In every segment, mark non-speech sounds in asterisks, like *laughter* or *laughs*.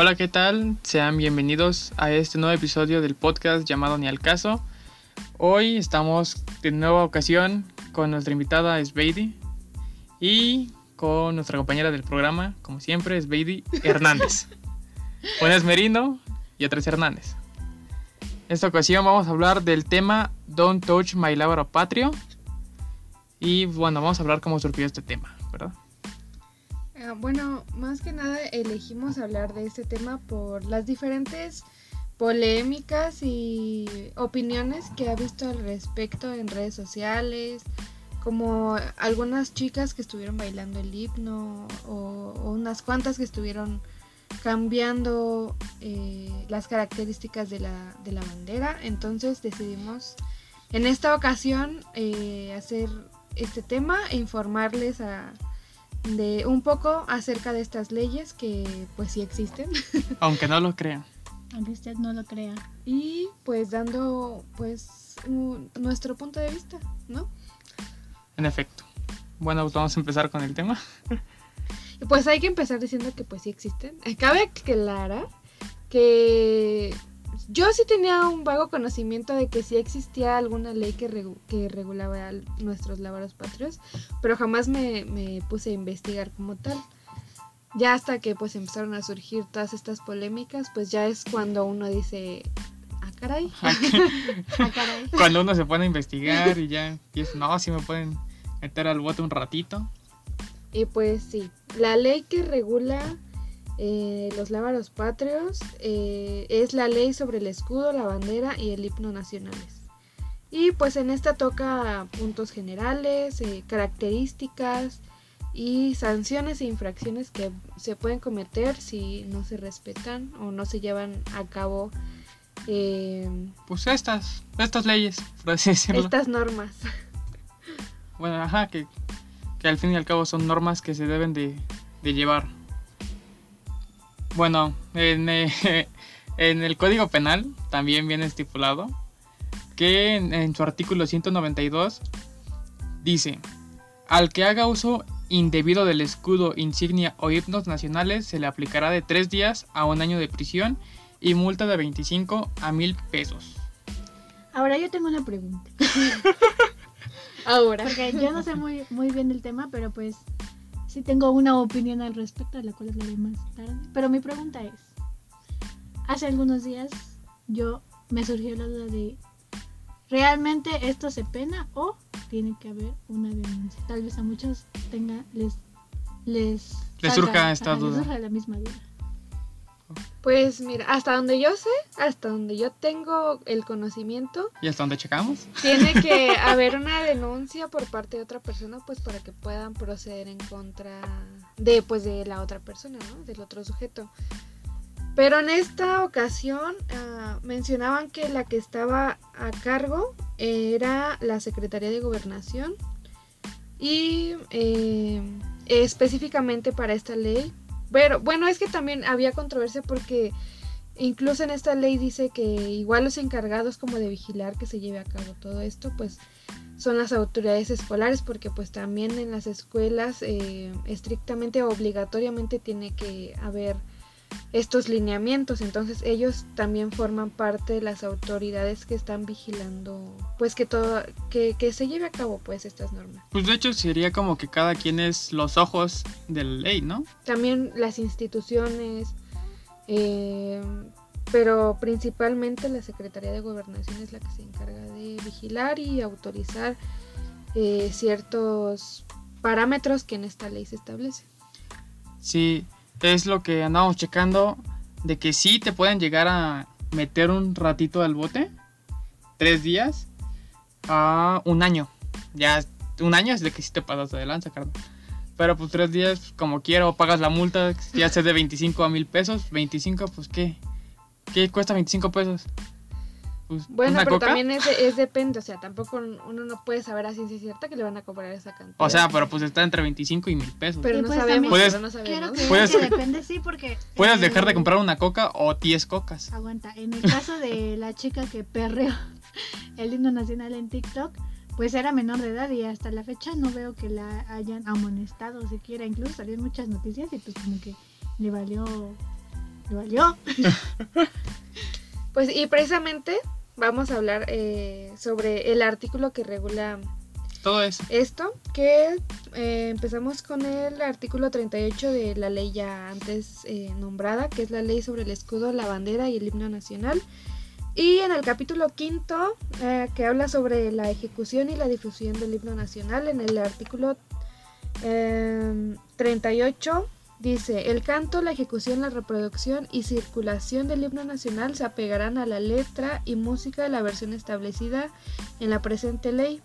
Hola, ¿qué tal? Sean bienvenidos a este nuevo episodio del podcast llamado Ni al caso. Hoy estamos de nueva ocasión con nuestra invitada Sveidi y con nuestra compañera del programa, como siempre, Sveidi Hernández. *laughs* Una es Merino y otra es Hernández. En esta ocasión vamos a hablar del tema Don't Touch My Lábaro Patrio. Y bueno, vamos a hablar cómo surgió este tema, ¿verdad? Ah, bueno, más que nada elegimos hablar de este tema por las diferentes polémicas y opiniones que ha visto al respecto en redes sociales, como algunas chicas que estuvieron bailando el himno o, unas cuantas que estuvieron cambiando eh, las características de la, de la, bandera. Entonces decidimos en esta ocasión eh, hacer este tema e informarles a, de un poco acerca de estas leyes que pues sí existen. *laughs* Aunque no lo crean. Aunque usted no lo crea. Y pues dando pues un, nuestro punto de vista, ¿no? En efecto. Bueno, pues vamos a empezar con el tema. *laughs* Pues hay que empezar diciendo que pues sí existen. Cabe aclarar que yo sí tenía un vago conocimiento de que sí existía alguna ley que, regu que regulaba nuestros lábaros patrios, pero jamás me, me, puse a investigar como tal. Ya hasta que pues empezaron a surgir todas estas polémicas, pues ya es cuando uno dice, ah caray. *laughs* ah, caray. Cuando uno se pone a investigar y ya dice, no, si me pueden meter al bote un ratito. Y pues sí, la ley que regula eh, los lábaros patrios eh, es la ley sobre el escudo, la bandera y el himno nacionales. Y pues en esta toca puntos generales, eh, características y sanciones e infracciones que se pueden cometer si no se respetan o no se llevan a cabo. pues estas, estas leyes, por así decirlo. Estas normas. Bueno, ajá, que, que al fin y al cabo son normas que se deben de, de llevar. Bueno, en, eh, *laughs* en, el Código Penal también viene estipulado que en, en, su artículo 192 dice, al que haga uso indebido del escudo, insignia o himnos nacionales se le aplicará de 3 días a un año de prisión y multa de 25 a 1000 pesos. Ahora yo tengo una pregunta. *laughs* Ahora. Porque yo no sé muy, muy bien el tema, pero pues sí tengo una opinión al respecto, la cual hablaré más tarde. Pero mi pregunta es, hace algunos días yo me surgió la duda de, ¿realmente esto se pena o tiene que haber una denuncia? Tal vez a muchos tenga, les... Les, les surja esta duda. Les surja la misma duda. Pues mira, hasta donde yo sé, hasta donde yo tengo el conocimiento. ¿Y hasta donde checamos? *laughs* Tiene que *laughs* haber una denuncia por parte de otra persona, pues para que puedan proceder en contra de, pues, de la otra persona, ¿no? Del otro sujeto. Pero en esta ocasión uh, mencionaban que la que estaba a cargo era la Secretaría de Gobernación y eh, específicamente para esta ley pero bueno, es que también había controversia porque incluso en esta ley dice que igual los encargados como de vigilar que se lleve a cabo todo esto, pues son las autoridades escolares porque pues también en las escuelas eh, estrictamente obligatoriamente tiene que haber estos lineamientos. Entonces ellos también forman parte de las autoridades que están vigilando pues que todo que, que, se lleve a cabo pues estas normas. Pues de hecho sería como que cada quien es los ojos de la ley no también las instituciones eh, pero principalmente la secretaría de gobernación es la que se encarga de vigilar y autorizar eh, ciertos parámetros que en esta ley se establecen. Sí es lo que andamos checando de que sí te pueden llegar a meter un ratito al bote, tres días, a un año. Ya un año es de que sí te pasas de lanza. Pero pues tres días, como quiero, pagas la multa, ya sea de 25 a mil pesos. 25, pues ¿qué? ¿Qué cuesta 25 pesos? Pues, bueno, pero coca? también es, es, depende, o sea, tampoco uno no puede saber a ciencia cierta que le van a cobrar esa cantidad. O sea, pero pues está entre 25 y mil pesos. Pero, no, pues sabemos, puedes, pero no sabemos. Quiero que, Puedes- que depende, sí, porque... *laughs* Puedes eh, dejar de comprar una coca o 10 cocas. Aguanta, en el caso de la chica que perreó *laughs* el himno nacional en TikTok, pues era menor de edad y hasta la fecha no veo que la hayan amonestado siquiera. Incluso salieron muchas noticias y pues como que le valió Me valió. *laughs* Pues y precisamente vamos a hablar eh, sobre el artículo que regula Todo eso. esto, que eh, empezamos con el artículo 38 de la ley ya antes eh, nombrada, que es la ley sobre el escudo, la bandera y el himno nacional. Y en el capítulo quinto, eh, que habla sobre la ejecución y la difusión del himno nacional, en el artículo eh, 38 dice, el canto, la ejecución, la reproducción y circulación del himno nacional se apegarán a la letra y música de la versión establecida en la presente ley.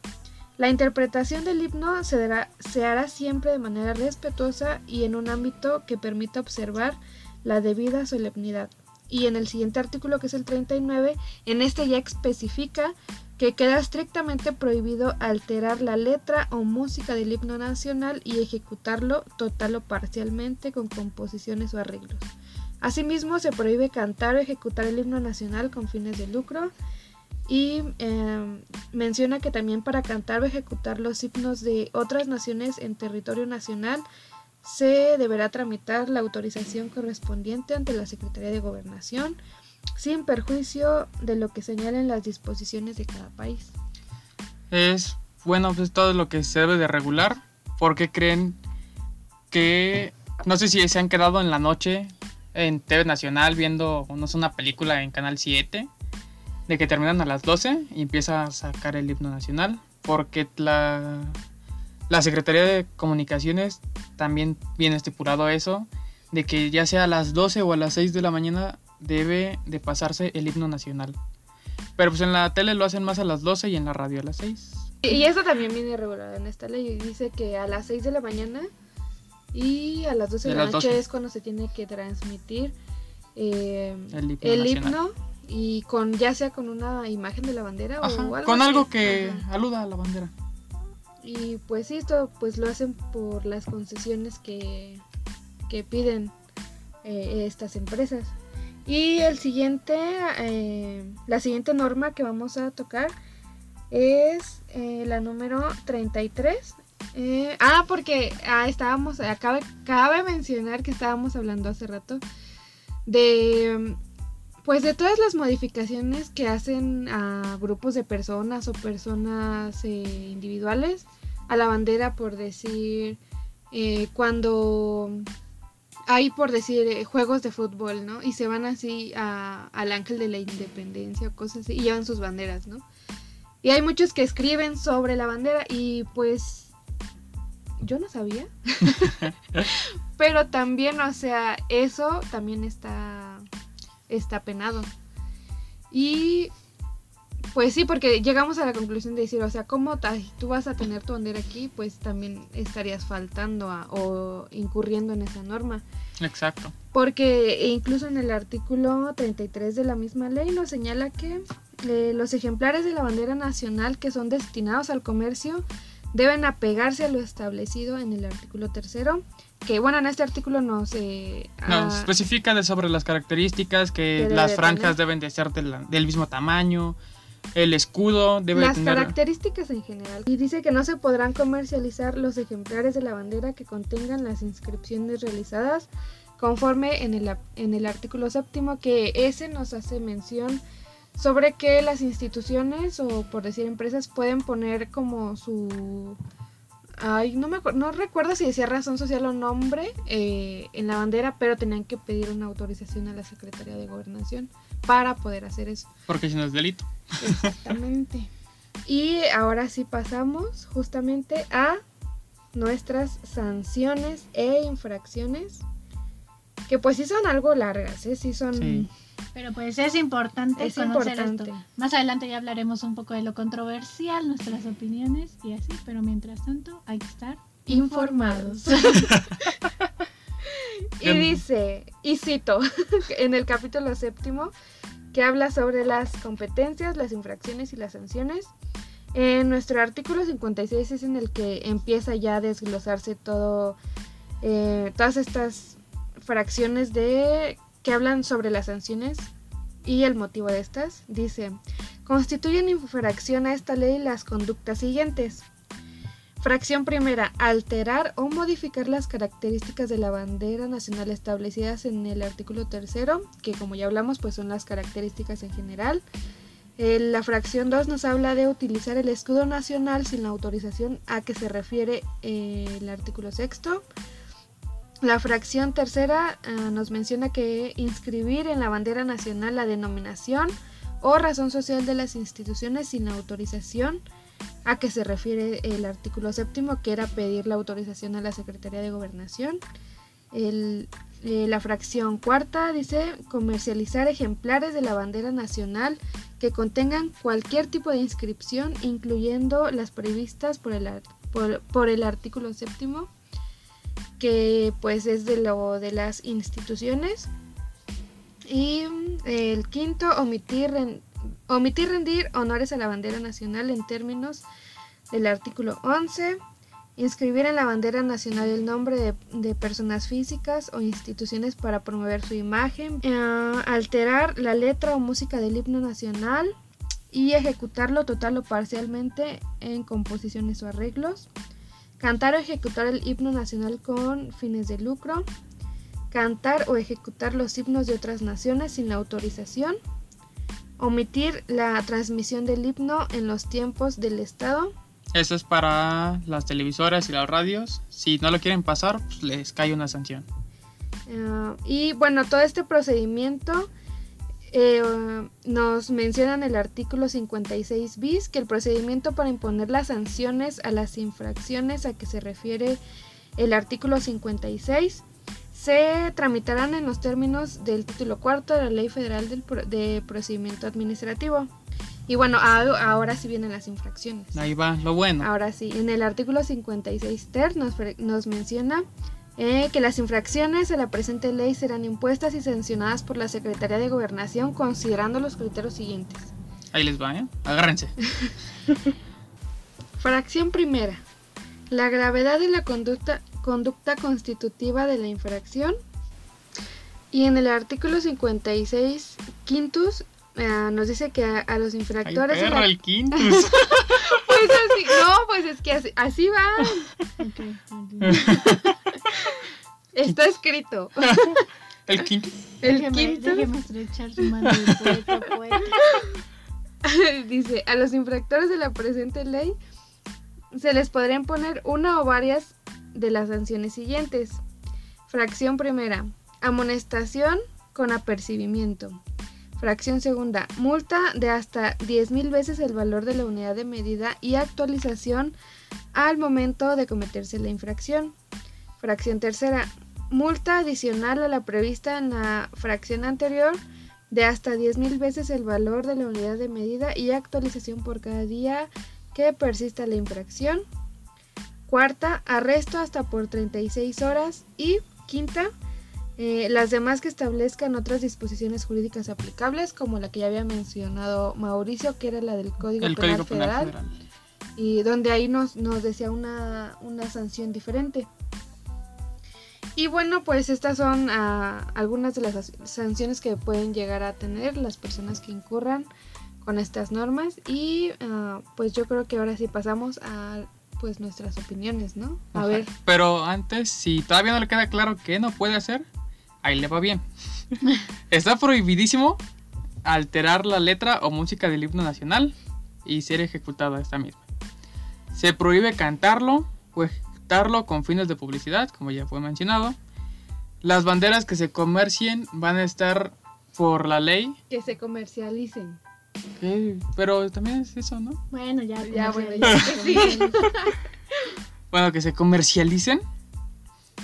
La interpretación del himno se, dará- se hará siempre de manera respetuosa y en un ámbito que permita observar la debida solemnidad. Y en el siguiente artículo, que es el 39, en este ya especifica que queda estrictamente prohibido alterar la letra o música del himno nacional y ejecutarlo total o parcialmente con composiciones o arreglos. Asimismo, se prohíbe cantar o ejecutar el himno nacional con fines de lucro y eh, menciona que también para cantar o ejecutar los himnos de otras naciones en territorio nacional se deberá tramitar la autorización correspondiente ante la Secretaría de Gobernación sin perjuicio de lo que señalen las disposiciones de cada país. Es bueno, pues todo lo que se debe de regular. porque creen que no sé si se han quedado en la noche en TV Nacional viendo no sé, una película en Canal 7 de que terminan a las 12 y empieza a sacar el himno nacional porque la la Secretaría de Comunicaciones también viene estipulado eso de que ya sea a las 12 o a las 6 de la mañana debe de pasarse el himno nacional. Pero pues en la tele lo hacen más a las 12 y en la radio a las 6. Y eso también viene regulado en esta ley. Dice que a las 6 de la mañana y a las 12 de, De la noche 12. es cuando se tiene que transmitir eh, El himno el nacional. himno y con ya sea con una imagen de la bandera Ajá, o algo con así. algo que Ajá. aluda a la bandera. Y pues sí, esto pues lo hacen por las concesiones que, que piden eh, estas empresas. Y el siguiente, eh, la siguiente norma que vamos a tocar es eh, la número 33. Eh, ah, porque ah, estábamos, ah, cabe, mencionar que estábamos hablando hace rato de pues de todas las modificaciones que hacen a grupos de personas o personas eh, individuales a la bandera por decir cuando hay por decir eh, juegos de fútbol, ¿no? Y se van así a- al ángel de la independencia o cosas así y llevan sus banderas, ¿no? Y hay muchos que escriben sobre la bandera y pues yo no sabía. *laughs* Pero también, o sea, eso también está está penado. Y pues sí, porque llegamos a la conclusión de decir, o sea, ¿cómo tú vas a tener tu bandera aquí? Pues también estarías faltando a- o incurriendo en esa norma. Exacto. Porque incluso en el artículo 33 de la misma ley nos señala que eh, los ejemplares de la bandera nacional que son destinados al comercio deben apegarse a lo establecido en el artículo tercero. Que bueno, en este artículo nos... eh, Nos especifica de sobre las características que las franjas tener. deben de ser de la- del mismo tamaño, el escudo debe las tener características en general. Y dice que no se podrán comercializar los ejemplares de la bandera que contengan las inscripciones realizadas conforme en el, en el artículo séptimo que ese nos hace mención sobre que las instituciones o por decir empresas pueden poner como su ay no me no recuerdo si decía razón social o nombre eh, en la bandera pero tenían que pedir una autorización a la Secretaría de Gobernación para poder hacer eso porque si no es delito. Exactamente. Y ahora sí pasamos justamente a nuestras sanciones e infracciones. Que pues sí son algo largas, ¿eh? Sí son... Sí. Pero pues es importante Es conocer importante. esto. Más adelante ya hablaremos un poco de lo controversial, nuestras opiniones y así, pero mientras tanto hay que estar Informados. *laughs* y Em. dice, y cito, *laughs* en el capítulo séptimo, que habla sobre las competencias, las infracciones y las sanciones. En nuestro artículo 56 es en el que empieza ya a desglosarse todo, eh, todas estas fracciones de que hablan sobre las sanciones y el motivo de estas. Dice, constituyen infracción a esta ley las conductas siguientes. Fracción primera, alterar o modificar las características de la bandera nacional establecidas en el artículo tercero, que como ya hablamos, pues son las características en general. Eh, la fracción 2 nos habla de utilizar el escudo nacional sin la autorización a que se refiere eh, el artículo sexto. La fracción tercera eh, nos menciona que inscribir en la bandera nacional la denominación o razón social de las instituciones sin la autorización a que se refiere el artículo séptimo, que era pedir la autorización a la Secretaría de Gobernación. Eh, la fracción cuarta dice comercializar ejemplares de la bandera nacional que contengan cualquier tipo de inscripción, incluyendo las previstas por el, por, el artículo séptimo, que pues es de lo de las instituciones. Y el quinto, omitir Omitir rendir honores a la bandera nacional en términos del artículo 11. Inscribir en la bandera nacional el nombre de, personas físicas o instituciones para promover su imagen. Eh, alterar la letra o música del himno nacional y ejecutarlo total o parcialmente en composiciones o arreglos. Cantar o ejecutar el himno nacional con fines de lucro. Cantar o ejecutar los himnos de otras naciones sin la autorización Omitir la transmisión del himno en los tiempos del Estado. Eso es para las televisoras y las radios. Si no lo quieren pasar, pues les cae una sanción. Ah, y bueno, todo este procedimiento eh, nos menciona en el artículo 56 bis que el procedimiento para imponer las sanciones a las infracciones a que se refiere el artículo 56 se tramitarán en los términos del título cuarto de la Ley Federal del de Procedimiento Administrativo. Y bueno, ahora sí vienen las infracciones. Ahí va, lo bueno. Ahora sí, en el artículo 56 ter nos, nos menciona eh, que las infracciones a la presente ley serán impuestas y sancionadas por la Secretaría de Gobernación considerando los criterios siguientes. Ahí les va, ¿eh? Agárrense. *laughs* *laughs* Fracción primera. La gravedad de la conducta conducta constitutiva de la infracción. Y en el artículo 56, quintus, eh, nos dice que a, los infractores... Ay, el quintus. *laughs* *laughs* pues así, no, pues es que así, va. Está escrito. *laughs* ¿El quintus? El quintus. Dice, a los infractores de la presente ley se les podrían poner una o varias de las sanciones siguientes. Fracción primera, amonestación con apercibimiento. Fracción segunda, multa de hasta 10.000 veces el valor de la unidad de medida y actualización al momento de cometerse la infracción. Fracción tercera, multa adicional a la prevista en la fracción anterior de hasta 10.000 veces el valor de la unidad de medida y actualización por cada día que persista la infracción. Cuarta, arresto hasta por 36 horas. Y quinta, eh, las demás que establezcan otras disposiciones jurídicas aplicables, como la que ya había mencionado Mauricio, que era la del Código, Penal, Federal, y donde ahí nos, nos decía una, una, sanción diferente. Y bueno, pues estas son ah, algunas de las sanciones que pueden llegar a tener las personas que incurran con estas normas. Y ah, pues yo creo que ahora sí pasamos a pues nuestras opiniones, ¿no? A ver. Pero antes, si todavía no le queda claro qué no puede hacer, ahí le va bien. *laughs* Está prohibidísimo alterar la letra o música del himno nacional y ser ejecutada esta misma. Se prohíbe cantarlo o ejecutarlo con fines de publicidad, como ya fue mencionado. Las banderas que se comercien van a estar por la ley. Que se comercialicen. Pero también es eso, ¿no? Bueno, ya, ya, bueno, ya. *laughs* bueno, que se comercialicen.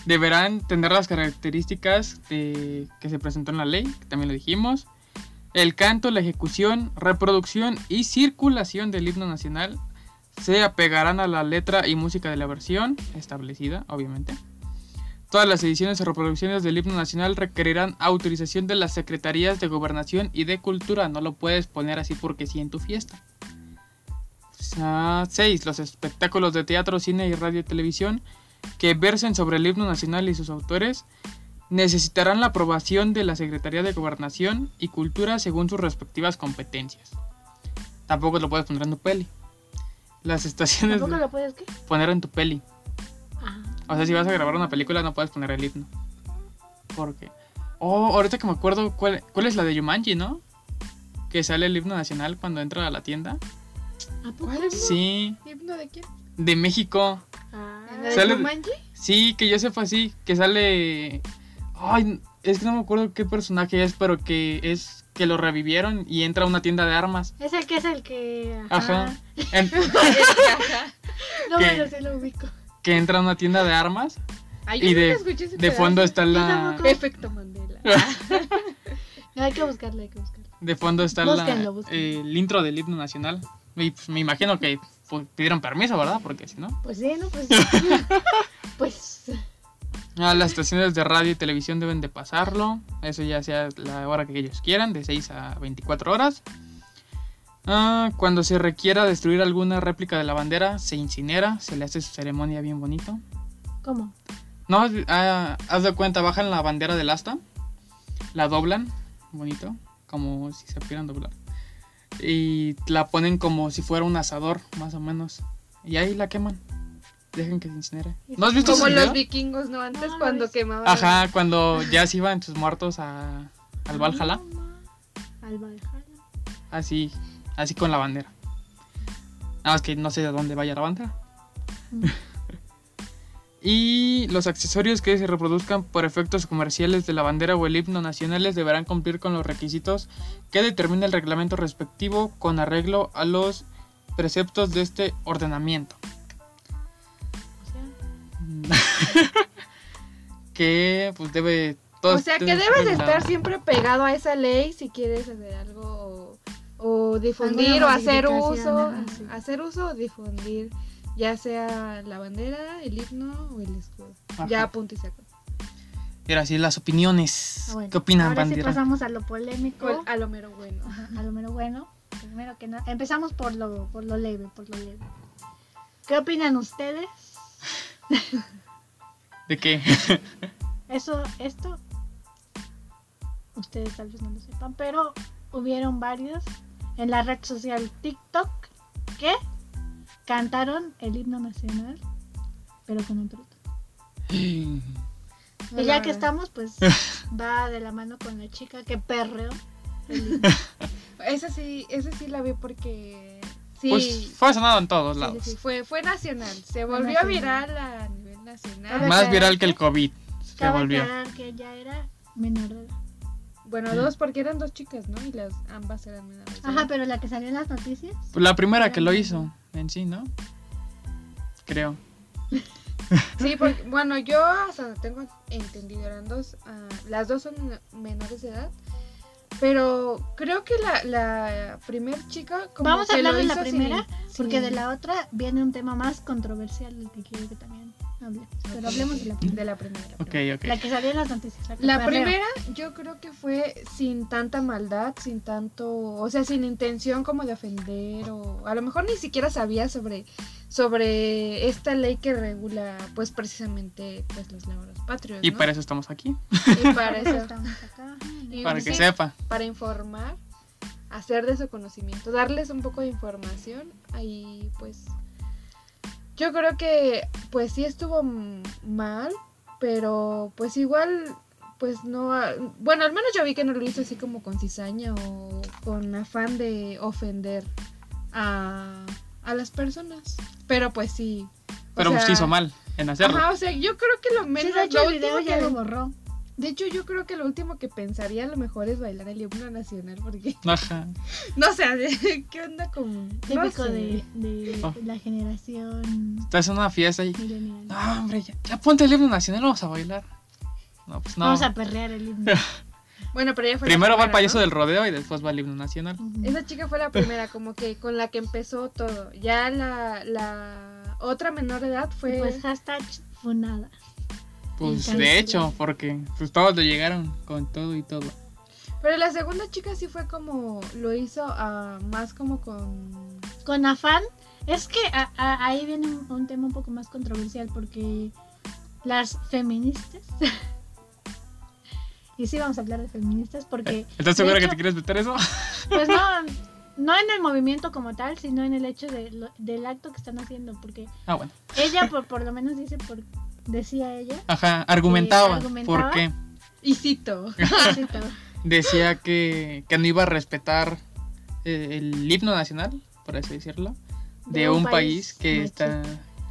Deberán tener las características que se presentó en la ley, que también lo dijimos. El canto, la ejecución, reproducción y circulación del himno nacional se apegarán a la letra y música de la versión establecida, obviamente. Todas las ediciones o reproducciones del himno nacional requerirán autorización de las secretarías de gobernación y de cultura. No lo puedes poner así porque sí en tu fiesta. 6. Los espectáculos de teatro, cine y radio y televisión que versen sobre el himno nacional y sus autores necesitarán la aprobación de la Secretaría de Gobernación y Cultura según sus respectivas competencias. Tampoco lo puedes poner en tu peli. las estaciones ¿Tampoco de lo puedes qué? poner en tu peli. Ah. O sea, si vas a grabar una película no puedes poner el himno. Porque... Oh, ahorita que me acuerdo, ¿cuál, cuál es la de Yumanji, no? Que sale el himno nacional cuando entra a la tienda. ¿A poco? ¿Cuál himno? Sí, ¿Himno de quién? de México. Ah. ¿La de Jumanji? Sí, que yo sepa así, que sale... Ay, es que no me acuerdo qué personaje es, pero que es que lo revivieron y entra a una tienda de armas. Es el que es el que. Ajá. *laughs* En- *laughs* No, ¿Qué? pero sí lo ubico. Que entra a una tienda de armas Ay, y de, ese de pedazo. fondo está la... Efecto Mandela. *laughs* *laughs* No, hay que buscarlo, hay que buscarlo. De fondo está la- Búsquenlo, búsquenlo. eh, el intro del himno nacional. Y pues, me imagino que pues, pidieron permiso, ¿verdad? Porque si no... Pues sí, ¿no? Pues. *laughs* pues. Ah, las estaciones de radio y televisión deben de pasarlo. Eso ya sea la hora que ellos quieran, de 6 a 24 horas. Ah, cuando se requiera destruir alguna réplica de la bandera, se incinera, se le hace su ceremonia bien bonito. ¿Cómo? No, ah, haz de cuenta, bajan la bandera del asta, la doblan, bonito, como si se pudieran doblar. Y la ponen como si fuera un asador, más o menos. Y ahí la queman. Dejen que se incinere. ¿No has visto Como los video? vikingos, ¿no? Antes No, no cuando quemaban. Ajá, cuando ya se iban sus muertos a, al Valhalla. No, ma. Al Valhalla. Así, así con la bandera. Nada más que no sé de dónde vaya la bandera. Mm. *laughs* y los accesorios que se reproduzcan por efectos comerciales de la bandera o el himno nacionales deberán cumplir con los requisitos que determina el reglamento respectivo con arreglo a los preceptos de este ordenamiento. *laughs* O sea, que pues debe... todo O sea, que debe debes estar siempre pegado a esa ley si quieres hacer algo o, difundir o hacer uso, ajá, sí. hacer uso o difundir, ya sea la bandera, el himno o el escudo. Ajá. Ya punto y saco. Y ahora sí, las opiniones. ah, bueno. ¿Qué opinan, Ahora sí bandera? pasamos a lo polémico. Con- A lo mero bueno. Ajá, a lo mero bueno. Primero que nada, empezamos por lo, por lo leve, por lo leve. ¿Qué opinan ustedes? *laughs* ¿De qué? *laughs* Eso, esto, ustedes tal vez no lo sepan, pero hubieron varios en la red social TikTok que cantaron el himno nacional, pero con otro. *laughs* Y ya que estamos, pues *laughs* va de la mano con la chica que perreó. *laughs* Esa sí, esa sí la vi porque sí. Pues fue sonado en todos sí, lados. sí, fue, fue nacional. Se volvió nacional. viral a nivel nacional. Más viral que el COVID. Se volvió. que ella era menor de edad. Bueno, dos porque eran dos chicas, ¿no? Y las ambas eran menores. Ajá, pero la que salió en las noticias. Pues la primera que lo hizo en sí, ¿no? Creo. *laughs* Sí, porque, bueno, yo hasta tengo entendido, eran dos, ah, las dos son menores de edad, pero creo que la, la primer chica como Vamos a hablar de la primera, sin- porque sin- de la otra viene un tema más controversial del que quiero que también hablemos. Pero hablemos de la primera. de la primera. La que salió en las noticias. que La primera yo creo que fue sin tanta maldad, sin tanto, o sea, sin intención como de ofender o a lo mejor ni siquiera sabía sobre sobre esta ley que regula pues precisamente pues los logros patrios, Y ¿no? para eso estamos aquí. y para eso *laughs* eso estamos acá. Y Para que sí, sepa. para informar, hacer de su conocimiento, darles un poco de información. Ahí pues yo creo que pues sí estuvo mal, pero pues igual pues no, bueno, al menos yo vi que no lo hizo así como con cizaña o con afán de ofender a, a las personas. Pero pues sí. Pero pues sea, hizo mal en hacerlo. Ajá, o sea, yo creo que lo Sí, menos de hecho, lo el video último ya que- lo borró. De hecho, yo creo que lo último que pensaría a lo mejor es bailar el himno nacional, porque *laughs* Ajá. no sé, *laughs* ¿qué onda con no Típico sé. de, de Oh. la generación Estás en una fiesta y. No, hombre, ya, ya ponte el himno nacional, vamos a bailar. No, pues no. Vamos a perrear el himno. *laughs* Bueno, pero ella fue la Primero va el payaso ¿no? del rodeo y después va el himno nacional. Esa chica fue la primera, como que con la que empezó todo. Ya la, la otra menor de edad fue. Pues hashtag funada. Pues Entonces, de hecho, porque pues todos le llegaron con todo y todo. Pero la segunda chica sí fue como. Lo hizo ah, más como con. Con afán, es que a- a- ahí viene un, un tema un poco más controversial porque las feministas. *laughs* y sí vamos a hablar de feministas porque... ¿Estás de segura que te quieres meter eso? *laughs* Pues no, *laughs* no en el movimiento como tal, sino en el hecho de lo- del acto que están haciendo, porque Ah, bueno. ella por, por lo menos dice, por, decía ella, Ajá, argumentaba. argumentaba. ¿Por qué? Y cito. *laughs* cito, *laughs* Decía que, que no iba a respetar eh, el himno nacional, por así decirlo, de, un, país, que está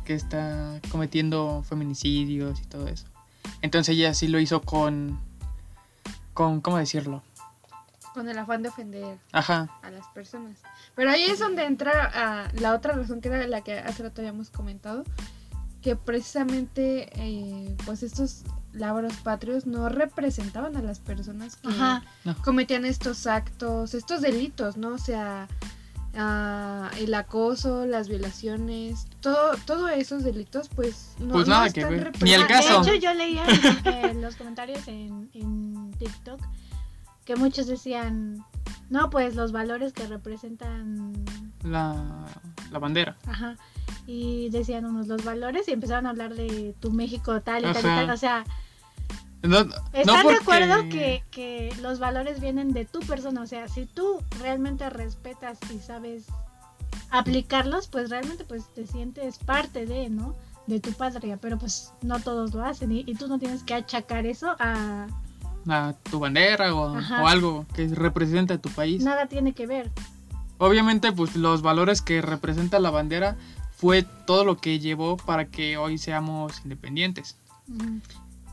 que está cometiendo feminicidios y todo eso. Entonces ella sí lo hizo con con cómo decirlo. Con el afán de ofender Ajá, a las personas. Pero ahí es donde entra ah, la otra razón que era la que hace rato habíamos comentado, que precisamente eh, pues estos lábaros patrios no representaban a las personas que Ajá, cometían estos actos, estos delitos, ¿no? O sea, ah, el acoso, las violaciones, todo, todos esos delitos, pues no, Pues no nada que están ver. Ni el representados. caso. De hecho, yo leía en, en los comentarios en, en TikTok que muchos decían, no, pues los valores que representan, la, la bandera. ajá, y decían unos los valores y empezaron a hablar de tu México tal y tal y Ajá. tal, o sea, No, no ¿están de porque- acuerdo que, que los valores vienen de tu persona? O sea, si tú realmente respetas y sabes aplicarlos, pues realmente pues te sientes parte de, ¿no? De tu patria, pero pues no todos lo hacen y, y tú no tienes que achacar eso a... a tu bandera o, Ajá. o algo que represente a tu país. Nada tiene que ver. Obviamente, pues los valores que representa la bandera fue todo lo que llevó para que hoy seamos independientes.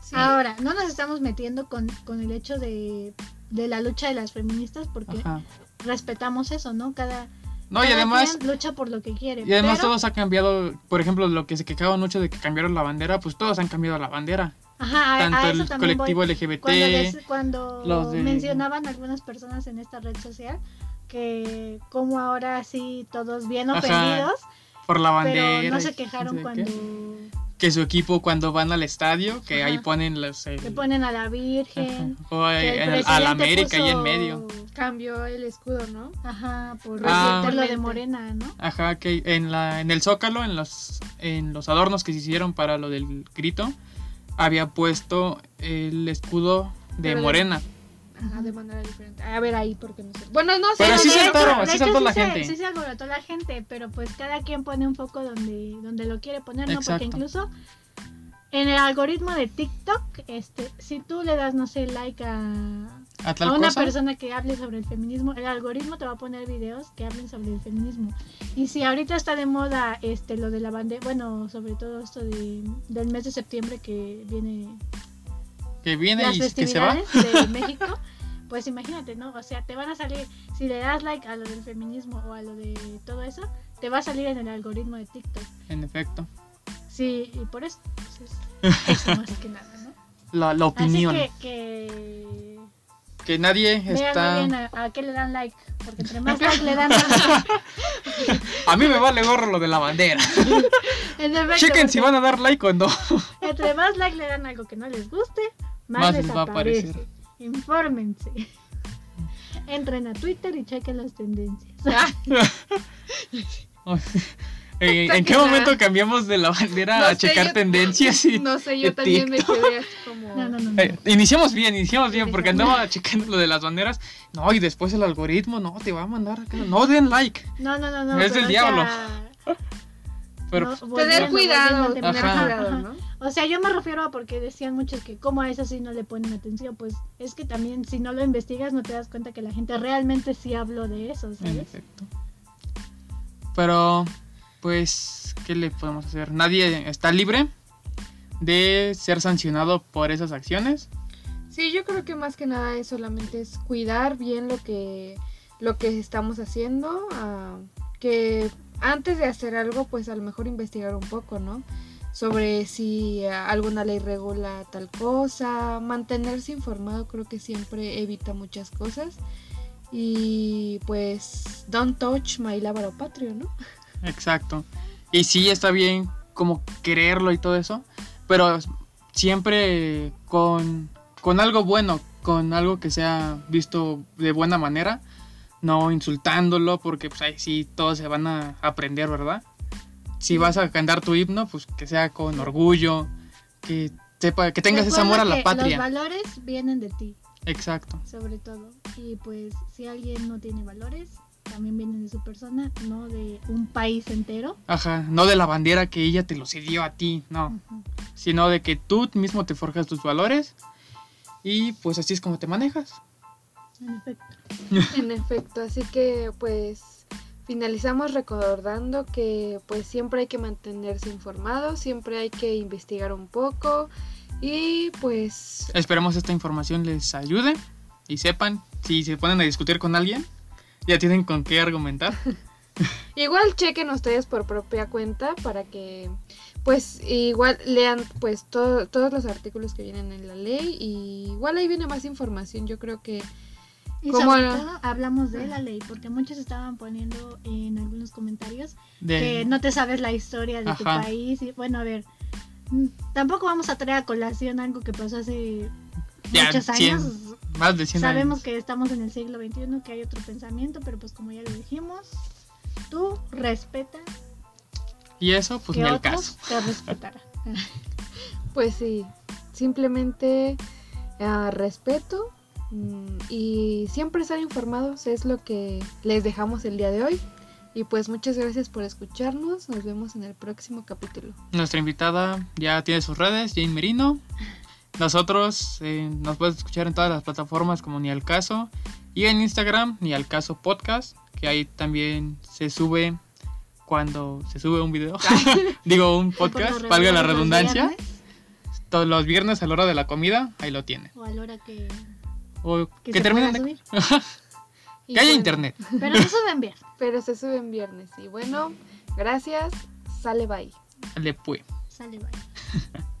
Sí. Ahora, no nos estamos metiendo con, con el hecho de, de la lucha de las feministas porque Ajá. respetamos eso, ¿no? Cada, No, y cada además, quien lucha por lo que quiere. y además pero- todos ha cambiado, por ejemplo, lo que se quejaban mucho de que cambiaron la bandera, pues todos han cambiado la bandera. Ajá, a- Tanto a eso el también voy. colectivo LGBT, Cuando, des- cuando los de- mencionaban algunas personas en esta red social que como ahora sí todos bien Ajá, ofendidos, por la bandera. pero no se quejaron qué. cuando Que su equipo cuando van al estadio, que ahí ponen los... el- le ponen a la Virgen. ajá, o que en el- a la América ahí en medio. Cambió el escudo, ¿no? Ajá, por, Ah. lo de Morena, ¿no? Ajá, que en, la, en el Zócalo, en los, en los adornos que se hicieron para lo del grito, había puesto el escudo de Pero de- Morena. Ajá, de manera diferente. A ver ahí, porque no sé. Bueno, no sé. Pero no sí se de sí saltó la gente. Sí se alborotó la gente, pero pues cada quien pone un poco donde, donde lo quiere poner, ¿no? Exacto. Porque incluso en el algoritmo de TikTok, este, si tú le das, no sé, like a, A una cosa. persona que hable sobre el feminismo, el algoritmo te va a poner videos que hablen sobre el feminismo. Y si ahorita está de moda este lo de la bandera, bueno, sobre todo esto de, del mes de septiembre que viene que viene las y que se va. festividades de *laughs* México, pues imagínate, ¿no? O sea, te van a salir, si le das like a lo del feminismo o a lo de todo eso, te va a salir en el algoritmo de TikTok. En efecto. Sí, y por eso, pues, es *laughs* eso más que nada, ¿no? La, la opinión. Así que, que que nadie vean está. bien a, a qué le dan like, porque entre más *laughs* like le dan, A mí me vale gorro lo de la bandera. efecto, Chequen si van a dar like o no. entre más like le dan algo que no les guste, más, Más va a aparece. aparecer. Infórmense. *laughs* Entren a Twitter y chequen las tendencias. *laughs* *laughs* ¿En, en qué momento cambiamos de la bandera No a sé, checar yo- tendencias? Y, No sé, yo también me quedé así como. No, no. Eh, iniciamos bien, iniciamos bien, porque andaba checando lo de las banderas. No, y después el algoritmo, no, te va a mandar. No den like. No, no, no, no. Es del diablo. sea, Pero no, Tener cuidado, tener. ¿no? *laughs* O sea, yo me refiero a porque decían muchos que como a eso sí no le ponen atención, pues es que también si no lo investigas no te das cuenta que la gente realmente sí habló de eso, En ¿sabes? efecto. Pero, pues, ¿qué le podemos hacer? Nadie está libre de ser sancionado por esas acciones. Sí, yo creo que más que nada es solamente es cuidar bien lo que lo que estamos haciendo, ah, que antes de hacer algo, pues a lo mejor investigar un poco, ¿no? Sobre si alguna ley regula tal cosa, mantenerse informado creo que siempre evita muchas cosas. Y pues, don't touch my lábaro patrio, ¿no? Exacto. Y sí está bien como quererlo y todo eso, pero siempre con, con algo bueno, con algo que sea visto de buena manera, no insultándolo, porque pues ahí sí todos se van a aprender, ¿verdad? Si vas a cantar tu himno, pues que sea con orgullo, que sepa, que tengas ese amor a la que patria. Los valores vienen de ti, Exacto. sobre todo. Y pues si alguien no tiene valores, también vienen de su persona, no de un país entero. Ajá, no de la bandera que ella te lo cedió a ti, no. Sino de que tú mismo te forjas tus valores y pues así es como te manejas. En efecto. *laughs* En efecto, así que pues finalizamos recordando que pues siempre hay que mantenerse informados, siempre hay que investigar un poco y pues Esperemos esta información les ayude y sepan si se ponen a discutir con alguien, ya tienen con qué argumentar. *laughs* igual chequen ustedes por propia cuenta para que pues igual lean pues todo- todos los artículos que vienen en la ley y igual ahí viene más información, yo creo que Y ¿Cómo sobre no? todo hablamos de la ley, porque muchos estaban poniendo en algunos comentarios De, que no te sabes la historia de tu país. Y bueno, a ver, mm, tampoco vamos a traer a colación algo que pasó hace Ya, muchos cien años. más de 100 Sabemos años. que estamos en el siglo XXI, que hay otro pensamiento, pero pues como ya lo dijimos, tú respeta Y eso, pues que ni el caso. te *laughs* respetarán. Pues sí, simplemente ah, respeto y siempre estar informados es lo que les dejamos el día de hoy. Y pues muchas gracias por escucharnos, nos vemos en el próximo capítulo. Nuestra invitada ya tiene sus redes, Jane Merino. Nosotros eh, nos puedes escuchar en todas las plataformas como Ni al Caso y en Instagram Ni al Caso Podcast, que ahí también se sube cuando se sube un video. *laughs* Digo, un podcast, valga la redundancia. Todos los viernes a la hora de la comida, ahí lo tiene. O a la hora que, O que que se terminen de... subir. *laughs* Que haya bueno, internet. Pero no suben bien. *laughs* Pero se suben viernes. Y bueno, gracias, sale bye. Le pues. Sale, bye. *laughs*